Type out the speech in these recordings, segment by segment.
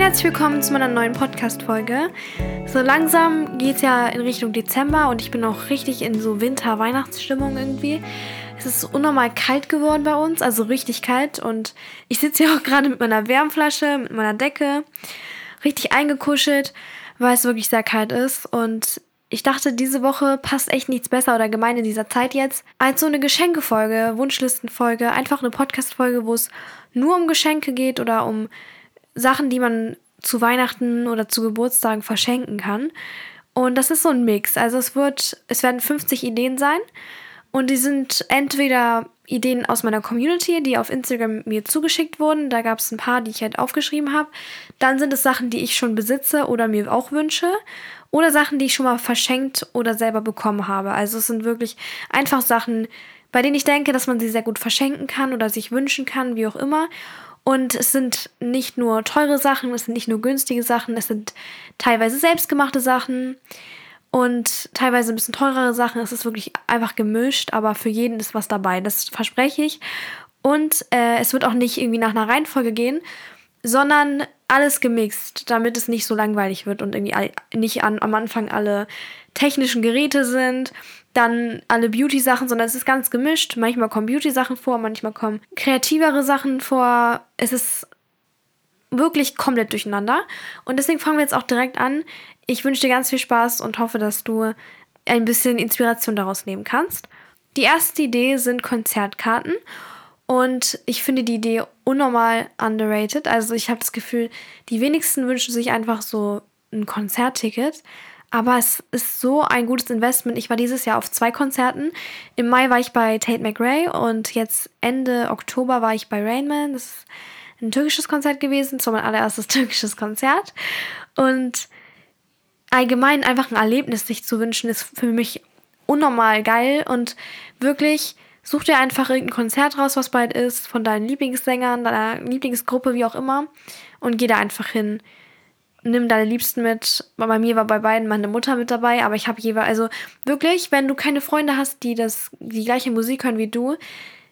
und herzlich willkommen zu meiner neuen Podcast-Folge. So langsam geht es ja in Richtung Dezember und ich bin auch richtig in so Winter-Weihnachtsstimmung irgendwie. Es ist unnormal kalt geworden bei uns, also richtig kalt. Und ich sitze hier auch gerade mit meiner Wärmflasche, mit meiner Decke, richtig eingekuschelt, weil es wirklich sehr kalt ist. Und ich dachte, diese Woche passt echt nichts besser oder gemein in dieser Zeit jetzt, als so eine Geschenkefolge, Wunschlistenfolge, einfach eine Podcast-Folge, wo es nur um Geschenke geht oder um Sachen, die man zu Weihnachten oder zu Geburtstagen verschenken kann. Und das ist so ein Mix. Also es wird, es werden 50 Ideen sein. Und die sind entweder Ideen aus meiner Community, die auf Instagram mir zugeschickt wurden. Da gab es ein paar, die ich halt aufgeschrieben habe. Dann sind es Sachen, die ich schon besitze oder mir auch wünsche. Oder Sachen, die ich schon mal verschenkt oder selber bekommen habe. Also es sind wirklich einfach Sachen, bei denen ich denke, dass man sie sehr gut verschenken kann oder sich wünschen kann, wie auch immer. Und es sind nicht nur teure Sachen, es sind nicht nur günstige Sachen, es sind teilweise selbstgemachte Sachen und teilweise ein bisschen teurere Sachen. Es ist wirklich einfach gemischt, aber für jeden ist was dabei. Das verspreche ich. Und äh, es wird auch nicht irgendwie nach einer Reihenfolge gehen, sondern alles gemixt, damit es nicht so langweilig wird und irgendwie nicht an, am Anfang alle technischen Geräte sind dann alle Beauty-Sachen, sondern es ist ganz gemischt. Manchmal kommen Beauty-Sachen vor, manchmal kommen kreativere Sachen vor. Es ist wirklich komplett durcheinander. Und deswegen fangen wir jetzt auch direkt an. Ich wünsche dir ganz viel Spaß und hoffe, dass du ein bisschen Inspiration daraus nehmen kannst. Die erste Idee sind Konzertkarten. Und ich finde die Idee unnormal underrated. Also ich habe das Gefühl, die wenigsten wünschen sich einfach so ein Konzertticket. Aber es ist so ein gutes Investment. Ich war dieses Jahr auf zwei Konzerten. Im Mai war ich bei Tate McRae und jetzt Ende Oktober war ich bei Rainman. Das ist ein türkisches Konzert gewesen. Das mein allererstes türkisches Konzert. Und allgemein einfach ein Erlebnis sich zu wünschen, ist für mich unnormal geil. Und wirklich, such dir einfach irgendein Konzert raus, was bald ist, von deinen Lieblingssängern, deiner Lieblingsgruppe, wie auch immer. Und geh da einfach hin nimm deine Liebsten mit. Bei mir war bei beiden meine Mutter mit dabei, aber ich habe jeweils, also wirklich, wenn du keine Freunde hast, die das, die gleiche Musik hören wie du,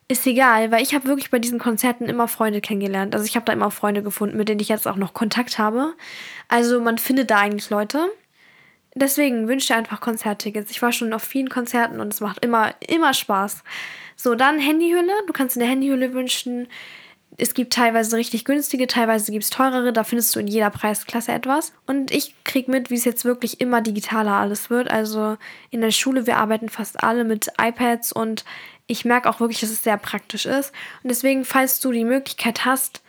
ist egal, weil ich habe wirklich bei diesen Konzerten immer Freunde kennengelernt. Also ich habe da immer Freunde gefunden, mit denen ich jetzt auch noch Kontakt habe. Also man findet da eigentlich Leute. Deswegen wünsche dir einfach Konzerttickets. Ich war schon auf vielen Konzerten und es macht immer, immer Spaß. So, dann Handyhülle. Du kannst eine Handyhülle wünschen es gibt teilweise richtig günstige, teilweise gibt es teurere, da findest du in jeder Preisklasse etwas. Und ich kriege mit, wie es jetzt wirklich immer digitaler alles wird. Also in der Schule, wir arbeiten fast alle mit iPads und ich merke auch wirklich, dass es sehr praktisch ist. Und deswegen, falls du die Möglichkeit hast,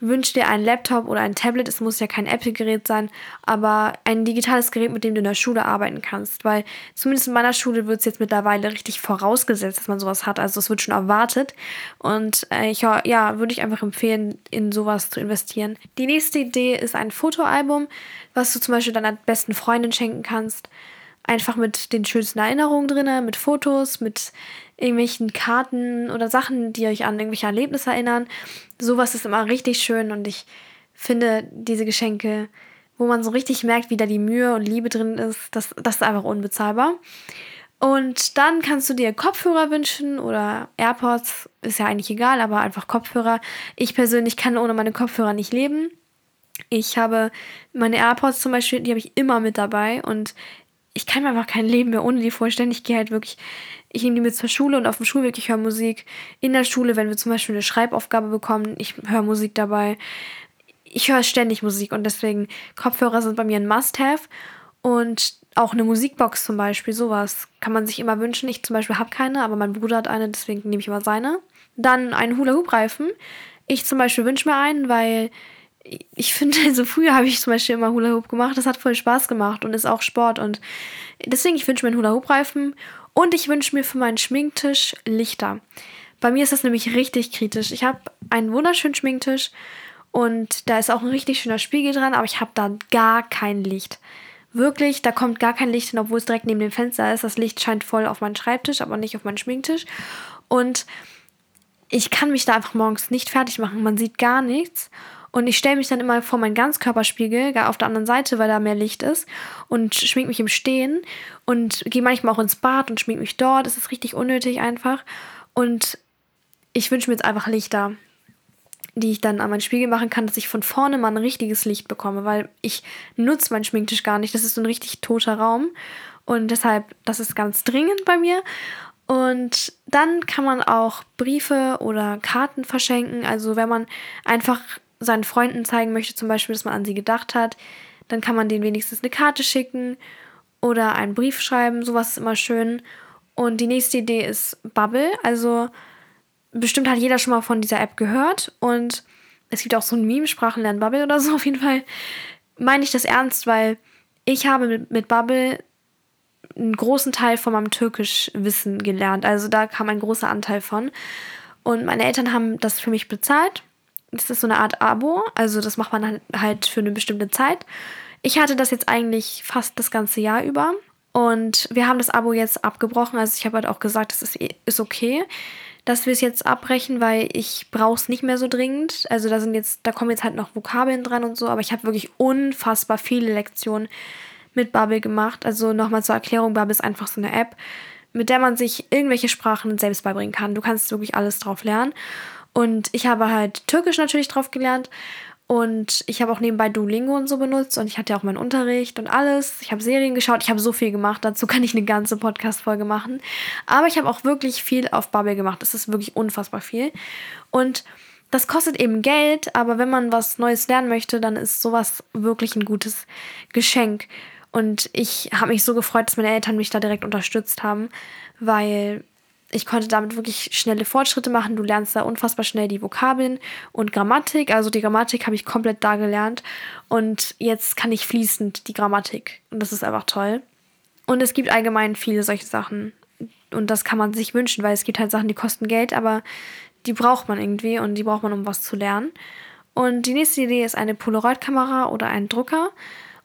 wünsch dir einen Laptop oder ein Tablet. Es muss ja kein Apple-Gerät sein, aber ein digitales Gerät, mit dem du in der Schule arbeiten kannst. Weil zumindest in meiner Schule wird es jetzt mittlerweile richtig vorausgesetzt, dass man sowas hat. Also es wird schon erwartet. Und äh, ich, ja, würde ich einfach empfehlen, in sowas zu investieren. Die nächste Idee ist ein Fotoalbum, was du zum Beispiel deiner besten Freundin schenken kannst einfach mit den schönsten Erinnerungen drin, mit Fotos, mit irgendwelchen Karten oder Sachen, die euch an irgendwelche Erlebnisse erinnern. Sowas ist immer richtig schön und ich finde diese Geschenke, wo man so richtig merkt, wie da die Mühe und Liebe drin ist, das, das ist einfach unbezahlbar. Und dann kannst du dir Kopfhörer wünschen oder AirPods, ist ja eigentlich egal, aber einfach Kopfhörer. Ich persönlich kann ohne meine Kopfhörer nicht leben. Ich habe meine AirPods zum Beispiel, die habe ich immer mit dabei und ich kann mir einfach kein Leben mehr ohne die vorstellen. Ich gehe halt wirklich, ich nehme die mit zur Schule und auf dem Schulweg, ich höre Musik. In der Schule, wenn wir zum Beispiel eine Schreibaufgabe bekommen, ich höre Musik dabei. Ich höre ständig Musik und deswegen Kopfhörer sind bei mir ein Must-Have. Und auch eine Musikbox zum Beispiel, sowas kann man sich immer wünschen. Ich zum Beispiel habe keine, aber mein Bruder hat eine, deswegen nehme ich immer seine. Dann einen Hula-Hoop-Reifen. Ich zum Beispiel wünsche mir einen, weil ich finde, also früher habe ich zum Beispiel immer Hula Hoop gemacht. Das hat voll Spaß gemacht und ist auch Sport. Und deswegen, ich wünsche mir einen Hula Hoop Reifen und ich wünsche mir für meinen Schminktisch Lichter. Bei mir ist das nämlich richtig kritisch. Ich habe einen wunderschönen Schminktisch und da ist auch ein richtig schöner Spiegel dran, aber ich habe da gar kein Licht. Wirklich, da kommt gar kein Licht hin, obwohl es direkt neben dem Fenster ist. Das Licht scheint voll auf meinen Schreibtisch, aber nicht auf meinen Schminktisch. Und ich kann mich da einfach morgens nicht fertig machen. Man sieht gar nichts. Und ich stelle mich dann immer vor meinen Ganzkörperspiegel, gar auf der anderen Seite, weil da mehr Licht ist, und schmink mich im Stehen und gehe manchmal auch ins Bad und schmink mich dort. Es ist richtig unnötig einfach. Und ich wünsche mir jetzt einfach Lichter. die ich dann an mein Spiegel machen kann, dass ich von vorne mal ein richtiges Licht bekomme, weil ich nutze meinen Schminktisch gar nicht. Das ist so ein richtig toter Raum. Und deshalb, das ist ganz dringend bei mir. Und dann kann man auch Briefe oder Karten verschenken. Also wenn man einfach seinen Freunden zeigen möchte, zum Beispiel, dass man an sie gedacht hat, dann kann man denen wenigstens eine Karte schicken oder einen Brief schreiben. Sowas ist immer schön. Und die nächste Idee ist Bubble. Also bestimmt hat jeder schon mal von dieser App gehört. Und es gibt auch so ein Meme, Sprachenlernen Bubble oder so. Auf jeden Fall meine ich das ernst, weil ich habe mit, Bubble einen großen Teil von meinem Türkischwissen gelernt. Also da kam ein großer Anteil von. Und meine Eltern haben das für mich bezahlt. Das ist so eine Art Abo. Also das macht man halt für eine bestimmte Zeit. Ich hatte das jetzt eigentlich fast das ganze Jahr über. Und wir haben das Abo jetzt abgebrochen. Also ich habe halt auch gesagt, es ist, ist okay, dass wir es jetzt abbrechen, weil ich brauche es nicht mehr so dringend. Also da sind jetzt, da kommen jetzt halt noch Vokabeln dran und so, aber ich habe wirklich unfassbar viele Lektionen mit Bubble gemacht. Also nochmal zur Erklärung, Bubble ist einfach so eine App, mit der man sich irgendwelche Sprachen selbst beibringen kann. Du kannst wirklich alles drauf lernen. Und ich habe halt Türkisch natürlich drauf gelernt und ich habe auch nebenbei Duolingo und so benutzt und ich hatte ja auch meinen Unterricht und alles. Ich habe Serien geschaut, ich habe so viel gemacht. Dazu kann ich eine ganze Podcast-Folge machen. Aber ich habe auch wirklich viel auf Bubble gemacht. Das ist wirklich unfassbar viel. Und das kostet eben Geld, aber wenn man was Neues lernen möchte, dann ist sowas wirklich ein gutes Geschenk. Und ich habe mich so gefreut, dass meine Eltern mich da direkt unterstützt haben, weil ich konnte damit wirklich schnelle Fortschritte machen. Du lernst da unfassbar schnell die Vokabeln und Grammatik. Also die Grammatik habe ich komplett da gelernt. Und jetzt kann ich fließend die Grammatik. Und das ist einfach toll. Und es gibt allgemein viele solche Sachen. Und das kann man sich wünschen, weil es gibt halt Sachen, die kosten Geld, aber die braucht man irgendwie und die braucht man, um was zu lernen. Und die nächste Idee ist eine Polaroid-Kamera oder ein Drucker.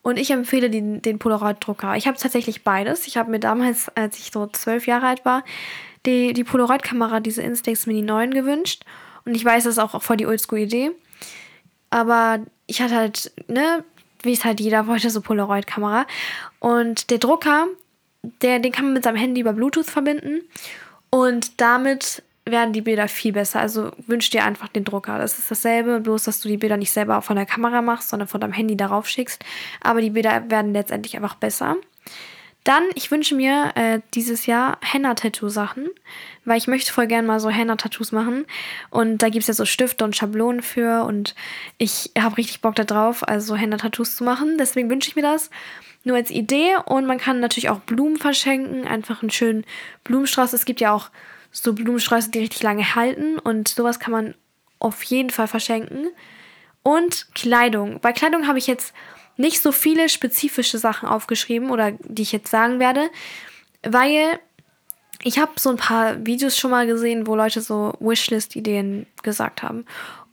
Und ich empfehle den, den Polaroid-Drucker. Ich habe tatsächlich beides. Ich habe mir damals, als ich so zwölf Jahre alt war, die, die Polaroid-Kamera, diese Instax Mini 9 gewünscht. Und ich weiß, das ist auch voll die Oldschool-Idee. Aber ich hatte halt, ne, wie es halt jeder wollte, so Polaroid-Kamera. Und der Drucker, der, den kann man mit seinem Handy über Bluetooth verbinden. Und damit werden die Bilder viel besser. Also wünsch dir einfach den Drucker. Das ist dasselbe, bloß dass du die Bilder nicht selber von der Kamera machst, sondern von deinem Handy darauf schickst. Aber die Bilder werden letztendlich einfach besser. Dann, ich wünsche mir äh, dieses Jahr Henna-Tattoo-Sachen, weil ich möchte voll gerne mal so Henna-Tattoos machen. Und da gibt es ja so Stifte und Schablonen für und ich habe richtig Bock darauf, also Henna-Tattoos zu machen. Deswegen wünsche ich mir das nur als Idee. Und man kann natürlich auch Blumen verschenken, einfach einen schönen Blumenstrauß. Es gibt ja auch so Blumensträuße, die richtig lange halten und sowas kann man auf jeden Fall verschenken. Und Kleidung. Bei Kleidung habe ich jetzt nicht so viele spezifische Sachen aufgeschrieben oder die ich jetzt sagen werde, weil ich habe so ein paar Videos schon mal gesehen, wo Leute so Wishlist-Ideen gesagt haben.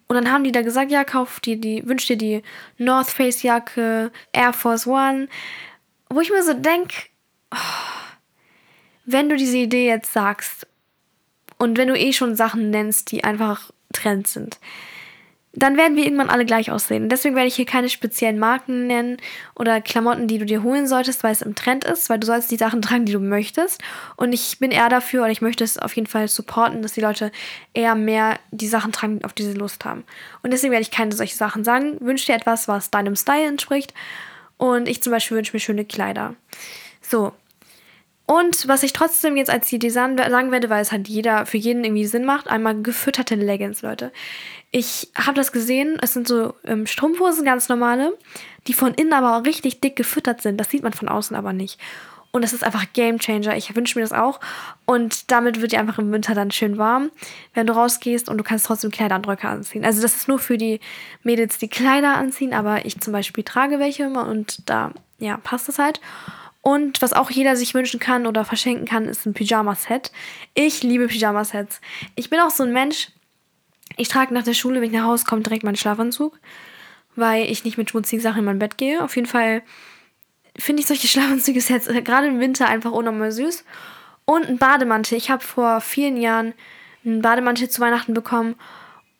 Und dann haben die da gesagt, ja, kauf dir die, wünsch dir die North Face Jacke, Air Force One. Wo ich mir so denke, oh, wenn du diese Idee jetzt sagst und wenn du eh schon Sachen nennst, die einfach Trends sind, dann werden wir irgendwann alle gleich aussehen. Deswegen werde ich hier keine speziellen Marken nennen oder Klamotten, die du dir holen solltest, weil es im Trend ist, weil du sollst die Sachen tragen, die du möchtest. Und ich bin eher dafür oder ich möchte es auf jeden Fall supporten, dass die Leute eher mehr die Sachen tragen, auf die sie Lust haben. Und deswegen werde ich keine solche Sachen sagen. Wünsch dir etwas, was deinem Style entspricht. Und ich zum Beispiel wünsche mir schöne Kleider. So, und was ich trotzdem jetzt als Idee sagen werde, weil es halt jeder für jeden irgendwie Sinn macht, einmal gefütterte Leggings, Leute. Ich habe das gesehen, es sind so ähm, Strumpfhosen, ganz normale, die von innen aber auch richtig dick gefüttert sind. Das sieht man von außen aber nicht. Und das ist einfach Game Changer. Ich wünsche mir das auch. Und damit wird dir einfach im Winter dann schön warm, wenn du rausgehst und du kannst trotzdem Kleiderandrücke anziehen. Also das ist nur für die Mädels, die Kleider anziehen, aber ich zum Beispiel trage welche immer und da, ja, passt es halt. Und was auch jeder sich wünschen kann oder verschenken kann, ist ein Pyjama-Set. Ich liebe Pyjama-Sets. Ich bin auch so ein Mensch, ich trage nach der Schule, wenn ich nach Hause komme, direkt meinen Schlafanzug, weil ich nicht mit schmutzigen Sachen in mein Bett gehe. Auf jeden Fall finde ich solche Schlafanzüge-Sets äh, gerade im Winter einfach unnormal süß. Und ein Bademantel. Ich habe vor vielen Jahren einen Bademantel zu Weihnachten bekommen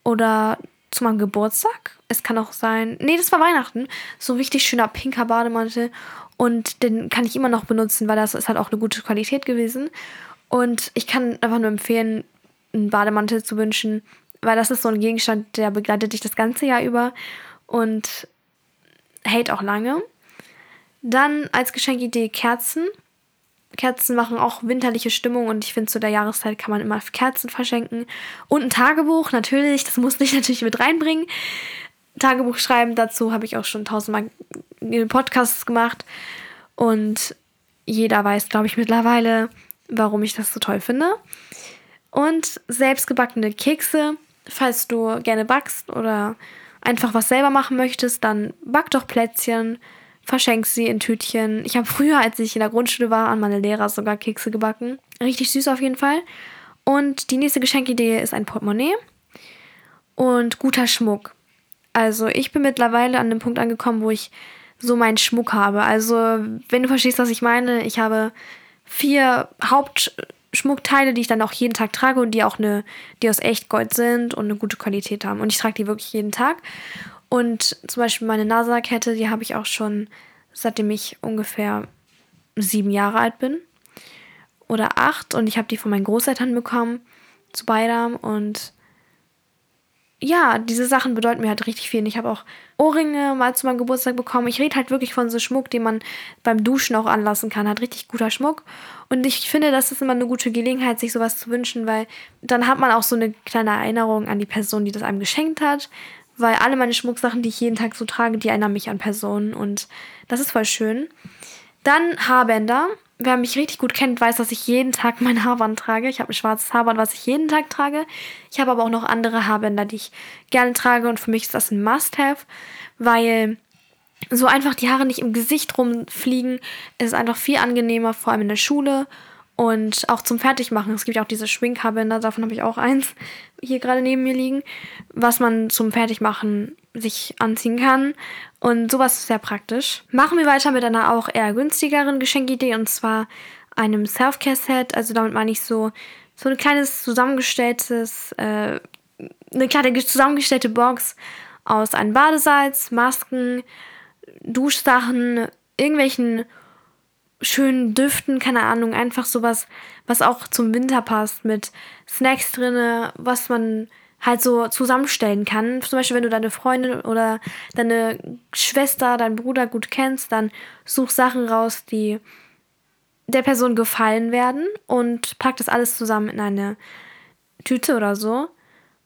oder zu meinem Geburtstag. Es kann auch sein. Nee, das war Weihnachten. So ein richtig schöner pinker Bademantel. Und den kann ich immer noch benutzen, weil das ist halt auch eine gute Qualität gewesen. Und ich kann einfach nur empfehlen, einen Bademantel zu wünschen. weil das ist so ein Gegenstand, der begleitet dich das ganze Jahr über und hält auch lange. Dann als Geschenkidee Kerzen. Kerzen machen auch winterliche Stimmung und ich finde, zu der Jahreszeit kann man immer Kerzen verschenken. Und ein Tagebuch, natürlich, das muss ich natürlich mit reinbringen. Tagebuch schreiben, dazu habe ich auch schon tausendmal Podcasts gemacht. Und jeder weiß, glaube ich, mittlerweile, warum ich das so toll finde. Und selbstgebackene Kekse, falls du gerne backst oder einfach was selber machen möchtest, dann back doch Plätzchen, verschenk sie in Tütchen. Ich habe früher, als ich in der Grundschule war, an meine Lehrer sogar Kekse gebacken. Richtig süß auf jeden Fall. Und die nächste Geschenkidee ist ein Portemonnaie und guter Schmuck. Also ich bin mittlerweile an dem Punkt angekommen, wo ich so meinen Schmuck habe. Also wenn du verstehst, was ich meine, ich habe vier Hauptschmuckteile, die ich dann auch jeden Tag trage und die auch eine, die aus Echtgold sind und eine gute Qualität haben. Und ich trage die wirklich jeden Tag. Und zum Beispiel meine NASA-Kette, die habe ich auch schon seitdem ich ungefähr sieben Jahre alt bin. Oder acht. Und ich habe die von meinen Großeltern bekommen zu Beidam. Und ja, diese Sachen bedeuten mir halt richtig viel. ich habe auch Ohrringe mal zu meinem Geburtstag bekommen. Ich rede halt wirklich von so Schmuck, den man beim Duschen auch anlassen kann. Hat richtig guter Schmuck. Und ich finde, das ist immer eine gute Gelegenheit, sich sowas zu wünschen, weil dann hat man auch so eine kleine Erinnerung an die Person, die das einem geschenkt hat weil alle meine Schmucksachen, die ich jeden Tag so trage, die erinnern mich an Personen und das ist voll schön. Dann Haarbänder. Wer mich richtig gut kennt, weiß, dass ich jeden Tag mein Haarband trage. Ich habe ein schwarzes Haarband, was ich jeden Tag trage. Ich habe aber auch noch andere Haarbänder, die ich gerne trage und für mich ist das ein Must-Have, weil so einfach die Haare nicht im Gesicht rumfliegen. Es ist einfach viel angenehmer, vor allem in der Schule und auch zum Fertigmachen. Es gibt ja auch diese Schminkhaarbänder, davon habe ich auch eins hier gerade neben mir liegen, was man zum Fertigmachen sich anziehen kann. Und sowas ist sehr praktisch. Machen wir weiter mit einer auch eher günstigeren Geschenkidee und zwar einem Self-Care-Set. Also damit meine ich so, so ein kleines zusammengestelltes, äh, eine kleine zusammengestellte Box aus einem Badesalz, Masken, Duschsachen, irgendwelchen schönen Düften, keine Ahnung, einfach sowas, was auch zum Winter passt, mit Snacks drinne, was man halt so zusammenstellen kann. Zum Beispiel, wenn du deine Freundin oder deine Schwester, deinen Bruder gut kennst, dann such Sachen raus, die der Person gefallen werden und pack das alles zusammen in eine Tüte oder so.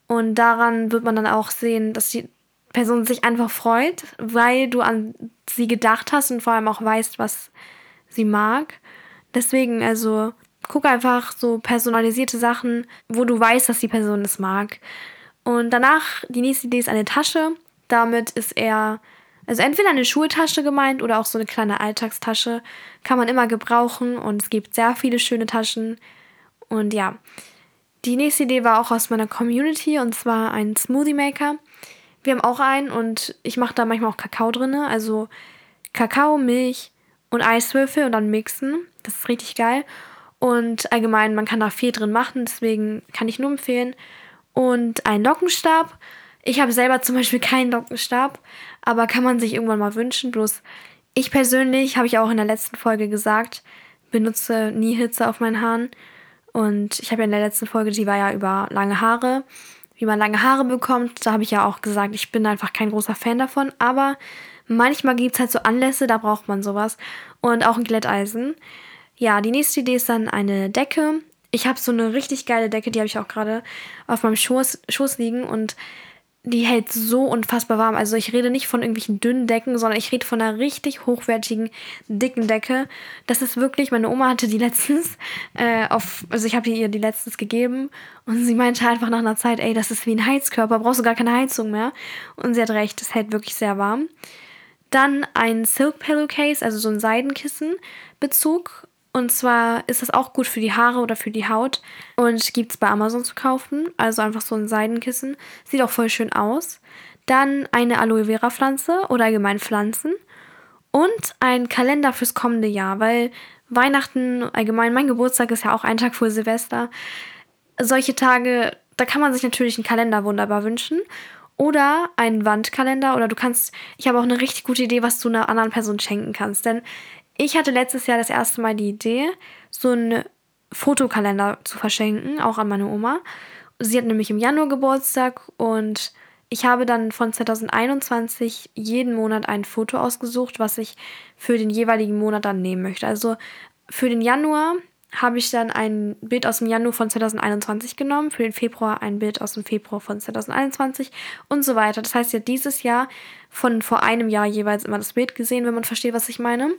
Und daran wird man dann auch sehen, dass die Person sich einfach freut, weil du an sie gedacht hast und vor allem auch weißt, was sie mag. Deswegen, also guck einfach so personalisierte Sachen, wo du weißt, dass die Person es mag. Und danach, die nächste Idee ist eine Tasche. Damit ist er, also entweder eine Schultasche gemeint oder auch so eine kleine Alltagstasche. Kann man immer gebrauchen und es gibt sehr viele schöne Taschen. Und ja, die nächste Idee war auch aus meiner Community und zwar ein Smoothie Maker. Wir haben auch einen und ich mache da manchmal auch Kakao drin. Also Kakao, Milch, und Eiswürfel und dann mixen. Das ist richtig geil. Und allgemein, man kann da viel drin machen, deswegen kann ich nur empfehlen. Und ein Lockenstab. Ich habe selber zum Beispiel keinen Lockenstab, aber kann man sich irgendwann mal wünschen. Bloß ich persönlich, habe ich auch in der letzten Folge gesagt, benutze nie Hitze auf meinen Haaren. Und ich habe ja in der letzten Folge, die war ja über lange Haare, wie man lange Haare bekommt. Da habe ich ja auch gesagt, ich bin einfach kein großer Fan davon. Aber Manchmal gibt es halt so Anlässe, da braucht man sowas. Und auch ein Glätteisen. Ja, die nächste Idee ist dann eine Decke. Ich habe so eine richtig geile Decke, die habe ich auch gerade auf meinem Schoß, Schoß liegen und die hält so unfassbar warm. Also ich rede nicht von irgendwelchen dünnen Decken, sondern ich rede von einer richtig hochwertigen, dicken Decke. Das ist wirklich, meine Oma hatte die letztens äh, auf, also ich habe ihr die letztens gegeben und sie meinte einfach nach einer Zeit, ey, das ist wie ein Heizkörper, brauchst du gar keine Heizung mehr. Und sie hat recht, es hält wirklich sehr warm. Dann ein Silk Pillowcase, also so ein Seidenkissenbezug. Und zwar ist das auch gut für die Haare oder für die Haut und gibt es bei Amazon zu kaufen. Also einfach so ein Seidenkissen. Sieht auch voll schön aus. Dann eine Aloe Vera Pflanze oder allgemein Pflanzen. Und ein Kalender fürs kommende Jahr, weil Weihnachten, allgemein, mein Geburtstag ist ja auch ein Tag vor Silvester. Solche Tage, da kann man sich natürlich einen Kalender wunderbar wünschen oder einen Wandkalender oder du kannst, ich habe auch eine richtig gute Idee, was du einer anderen Person schenken kannst. Denn ich hatte letztes Jahr das erste Mal die Idee, so einen Fotokalender zu verschenken, auch an meine Oma. sie hat nämlich im Januar Geburtstag und ich habe dann von 2021 jeden Monat ein Foto ausgesucht, was ich für den jeweiligen Monat dann nehmen möchte. Also für den Januar habe ich dann ein Bild aus dem Januar von 2021 genommen, für den Februar ein Bild aus dem Februar von 2021 und so weiter. Das heißt, ja dieses Jahr von vor einem Jahr jeweils immer das Bild gesehen, wenn man versteht, was ich meine.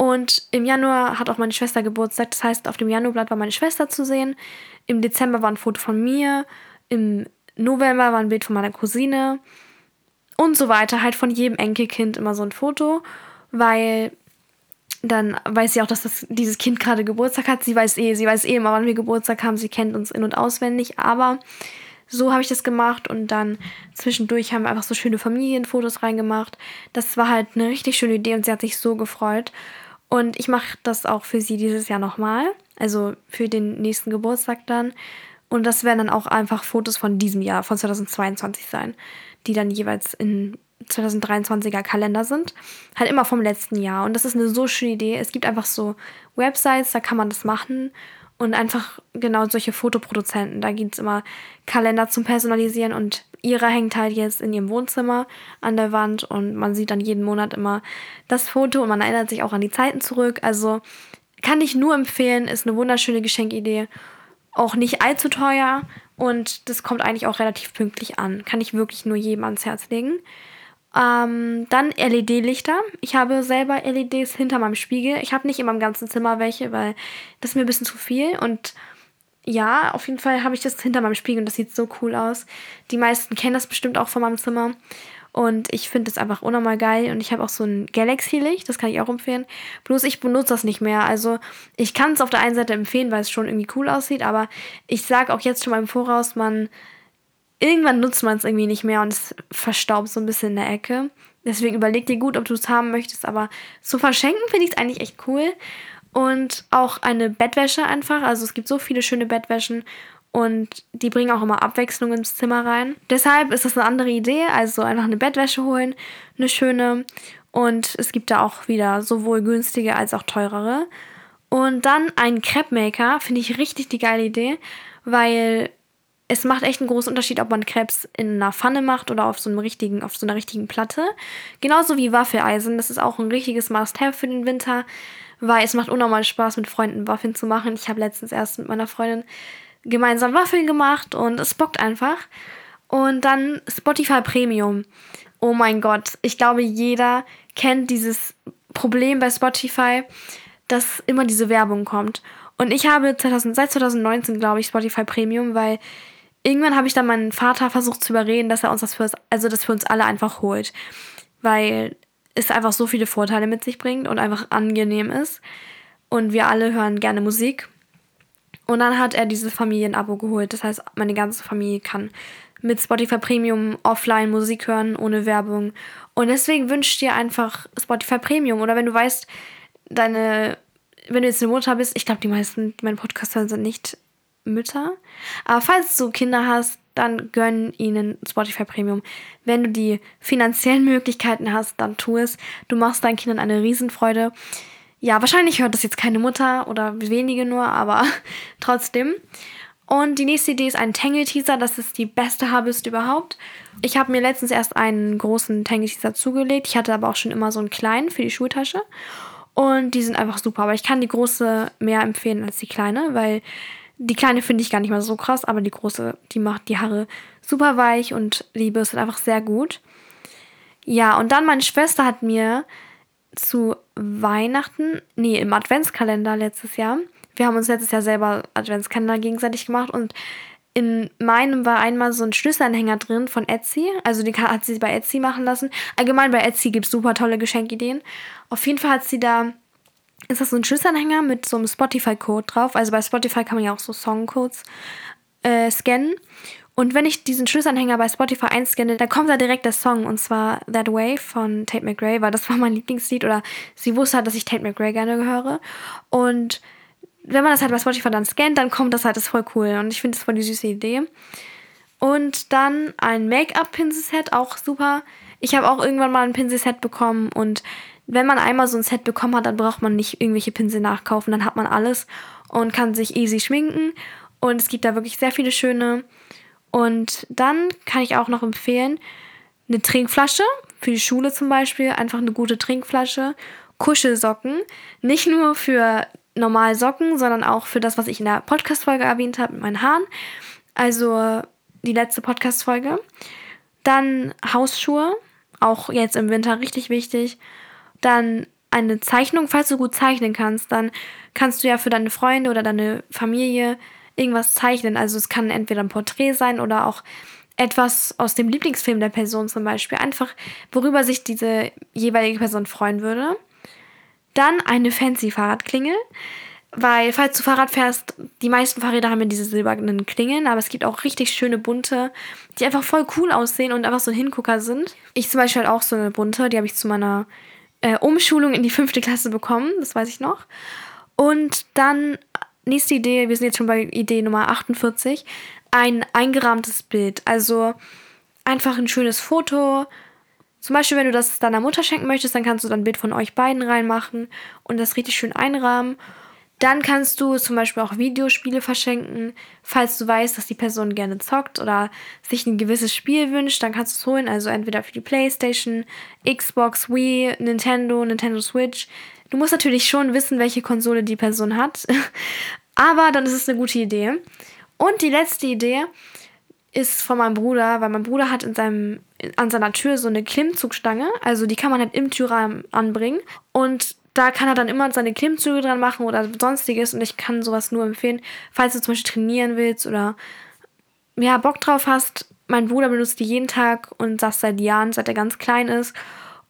Und im Januar hat auch meine Schwester Geburtstag. Das heißt, auf dem Januarblatt war meine Schwester zu sehen. Im Dezember war ein Foto von mir. Im November war ein Bild von meiner Cousine. Und so weiter. Halt von jedem Enkelkind immer so ein Foto. Weil dann weiß sie auch, dass das, dieses Kind gerade Geburtstag hat. Sie weiß eh, sie weiß eh immer, wann wir Geburtstag haben. Sie kennt uns in- und auswendig. Aber so habe ich das gemacht und dann zwischendurch haben wir einfach so schöne Familienfotos reingemacht. Das war halt eine richtig schöne Idee und sie hat sich so gefreut. Und ich mache das auch für sie dieses Jahr nochmal. Also für den nächsten Geburtstag dann. Und das werden dann auch einfach Fotos von diesem Jahr, von 2022 sein, die dann jeweils in 2023er Kalender sind. Halt immer vom letzten Jahr. Und das ist eine so schöne Idee. Es gibt einfach so Websites, da kann man das machen. Und einfach genau solche Fotoproduzenten. Da gibt es immer Kalender zum Personalisieren und ihre hängt halt jetzt in ihrem Wohnzimmer an der Wand und man sieht dann jeden Monat immer das Foto und man erinnert sich auch an die Zeiten zurück. Also kann ich nur empfehlen, ist eine wunderschöne Geschenkidee. Auch nicht allzu teuer und das kommt eigentlich auch relativ pünktlich an. Kann ich wirklich nur jedem ans Herz legen. Ähm, dann LED-Lichter. Ich habe selber LEDs hinter meinem Spiegel. Ich habe nicht in meinem ganzen Zimmer welche, weil das ist mir ein bisschen zu viel. Und ja, auf jeden Fall habe ich das hinter meinem Spiegel und das sieht so cool aus. Die meisten kennen das bestimmt auch von meinem Zimmer. Und ich finde es einfach unnormal geil. Und ich habe auch so ein Galaxy-Licht, das kann ich auch empfehlen. Bloß ich benutze das nicht mehr. Also ich kann es auf der einen Seite empfehlen, weil es schon irgendwie cool aussieht. Aber ich sage auch jetzt schon mal im Voraus, man irgendwann nutzt man es irgendwie nicht mehr und es verstaubt so ein bisschen in der Ecke. Deswegen überleg dir gut, ob du es haben möchtest. Aber zu verschenken finde ich es eigentlich echt cool. Und auch eine Bettwäsche einfach. Also es gibt so viele schöne Bettwäschen und die bringen auch immer Abwechslung ins Zimmer rein. Deshalb ist das eine andere Idee. Also einfach eine Bettwäsche holen, eine schöne. Und es gibt da auch wieder sowohl günstige als auch teurere. Und dann ein Crepe Maker, finde ich richtig die geile Idee, weil es macht echt einen großen Unterschied, ob man Krebs in einer Pfanne macht oder auf so einem richtigen, auf so einer richtigen Platte. Genauso wie Waffeleisen. Das ist auch ein richtiges Must-Have für den Winter, weil es macht unnormal Spaß, mit Freunden Waffeln zu machen. Ich habe letztens erst mit meiner Freundin gemeinsam Waffeln gemacht und es bockt einfach. Und dann Spotify Premium. Oh mein Gott, ich glaube, jeder kennt dieses Problem bei Spotify, dass immer diese Werbung kommt. Und ich habe 2000, seit 2019, glaube ich, Spotify Premium, weil irgendwann habe ich dann meinen Vater versucht zu überreden, dass er uns das für uns, also das für uns alle einfach holt. Weil es einfach so viele Vorteile mit sich bringt und einfach angenehm ist. Und wir alle hören gerne Musik. Und dann hat er dieses Familienabo geholt. Das heißt, meine ganze Familie kann mit Spotify Premium offline Musik hören, ohne Werbung. Und deswegen wünscht dir einfach Spotify Premium. Oder wenn du weißt, deine, wenn du jetzt eine Mutter bist, ich glaube, die meisten, die meinen Podcast hören, sind nicht Mütter. Aber falls du Kinder hast, dann gönn ihnen Spotify Premium. Wenn du die finanziellen Möglichkeiten hast, dann tu es. Du machst deinen Kindern eine Riesenfreude. Ja, wahrscheinlich hört das jetzt keine Mutter oder wenige nur, aber trotzdem. Und die nächste Idee ist ein Tangle-Teaser. Das ist die beste Haarbürste überhaupt. Ich habe mir letztens erst einen großen Tangle-Teaser zugelegt. Ich hatte aber auch schon immer so einen kleinen für die Schultasche. Und die sind einfach super. Aber ich kann die große mehr empfehlen als die kleine, weil die kleine finde ich gar nicht mal so krass, aber die große, die macht die Haare super weich und die bürstet einfach sehr gut. Ja, und dann meine Schwester hat mir zu Weihnachten, nee, im Adventskalender letztes Jahr, wir haben uns letztes Jahr selber Adventskalender gegenseitig gemacht und in meinem war einmal so ein Schlüsselanhänger drin von Etsy. Also die hat sie bei Etsy machen lassen. Allgemein bei Etsy gibt es super tolle Geschenkideen. Auf jeden Fall hat sie da ist das so ein Schlüsselanhänger mit so einem Spotify-Code drauf. Also bei Spotify kann man ja auch so Songcodes äh, scannen. Und wenn ich diesen Schlüsselanhänger bei Spotify einscanne, dann kommt da direkt der Song und zwar That Way von Tate McRae, weil das war mein Lieblingslied oder sie wusste halt, dass ich Tate McRae gerne höre. Und wenn man das halt bei Spotify dann scannt, dann kommt das halt, das ist voll cool und ich finde das voll die süße Idee. Und dann ein Make-up-Pinselset, auch super. Ich habe auch irgendwann mal ein Pinselset bekommen und wenn man einmal so ein Set bekommen hat, dann braucht man nicht irgendwelche Pinsel nachkaufen, dann hat man alles und kann sich easy schminken. Und es gibt da wirklich sehr viele schöne. Und dann kann ich auch noch empfehlen, eine Trinkflasche für die Schule zum Beispiel, einfach eine gute Trinkflasche, Kuschelsocken, nicht nur für normale Socken, sondern auch für das, was ich in der Podcast-Folge erwähnt habe mit meinen Haaren. Also die letzte Podcast-Folge. Dann Hausschuhe, auch jetzt im Winter richtig wichtig. Dann eine Zeichnung, falls du gut zeichnen kannst, dann kannst du ja für deine Freunde oder deine Familie irgendwas zeichnen. Also es kann entweder ein Porträt sein oder auch etwas aus dem Lieblingsfilm der Person zum Beispiel. Einfach, worüber sich diese jeweilige Person freuen würde. Dann eine fancy Fahrradklingel. Weil, falls du Fahrrad fährst, die meisten Fahrräder haben ja diese silbernen Klingeln, aber es gibt auch richtig schöne bunte, die einfach voll cool aussehen und einfach so ein Hingucker sind. Ich zum Beispiel halt auch so eine bunte, die habe ich zu meiner äh, Umschulung in die fünfte Klasse bekommen, das weiß ich noch. Und dann, nächste Idee, wir sind jetzt schon bei Idee Nummer 48, ein eingerahmtes Bild. Also einfach ein schönes Foto zum Beispiel, wenn du das deiner Mutter schenken möchtest, dann kannst du dann ein Bild von euch beiden reinmachen und das richtig schön einrahmen. Dann kannst du zum Beispiel auch Videospiele verschenken. Falls du weißt, dass die Person gerne zockt oder sich ein gewisses Spiel wünscht, dann kannst du es holen. Also entweder für die PlayStation, Xbox, Wii, Nintendo, Nintendo Switch. Du musst natürlich schon wissen, welche Konsole die Person hat. Aber dann ist es eine gute Idee. Und die letzte Idee ist von meinem Bruder, weil mein Bruder hat in seinem, an seiner Tür so eine Klimmzugstange. Also die kann man halt im Türrahmen anbringen. Und da kann er dann immer seine Klimmzüge dran machen oder sonstiges. Und ich kann sowas nur empfehlen, falls du zum Beispiel trainieren willst oder ja, Bock drauf hast. Mein Bruder benutzt die jeden Tag und das seit Jahren, seit er ganz klein ist.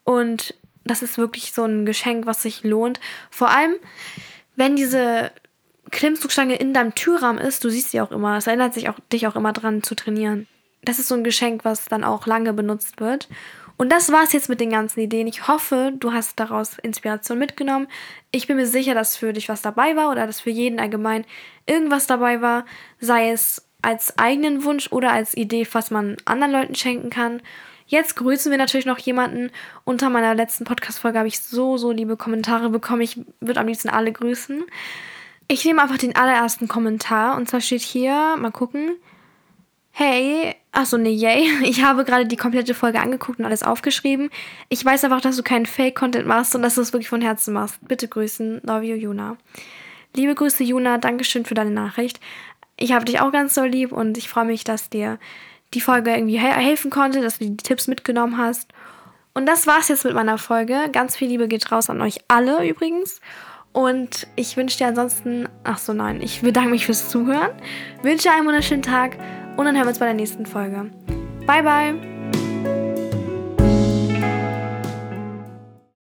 Und das ist wirklich so ein Geschenk, was sich lohnt. Vor allem, wenn diese Klimmzugstange in deinem Türrahmen ist, du siehst sie auch immer. Es erinnert sich auch, dich auch immer dran zu trainieren. Das ist so ein Geschenk, was dann auch lange benutzt wird. Und das war's jetzt mit den ganzen Ideen. Ich hoffe, du hast daraus Inspiration mitgenommen. Ich bin mir sicher, dass für dich was dabei war oder dass für jeden allgemein irgendwas dabei war, sei es als eigenen Wunsch oder als Idee, was man anderen Leuten schenken kann. Jetzt grüßen wir natürlich noch jemanden. Unter meiner letzten Podcast-Folge habe ich so, so liebe Kommentare bekommen. Ich würde am liebsten alle grüßen. Ich nehme einfach den allerersten Kommentar und zwar steht hier, mal gucken. Hey, achso, nee, yay. Ich habe gerade die komplette Folge angeguckt und alles aufgeschrieben. Ich weiß einfach, dass du keinen Fake-Content machst und dass du es wirklich von Herzen machst. Bitte grüßen, love you, Juna. Liebe Grüße, Juna, Dankeschön für deine Nachricht. Ich habe dich auch ganz so lieb und ich freue mich, dass dir die Folge irgendwie he helfen konnte, dass du die Tipps mitgenommen hast. Und das war's jetzt mit meiner Folge. Ganz viel Liebe geht raus an euch alle übrigens. Und ich wünsche dir ansonsten, ach so nein, ich bedanke mich fürs Zuhören, wünsche einen wunderschönen Tag und dann hören wir uns bei der nächsten Folge. Bye, bye!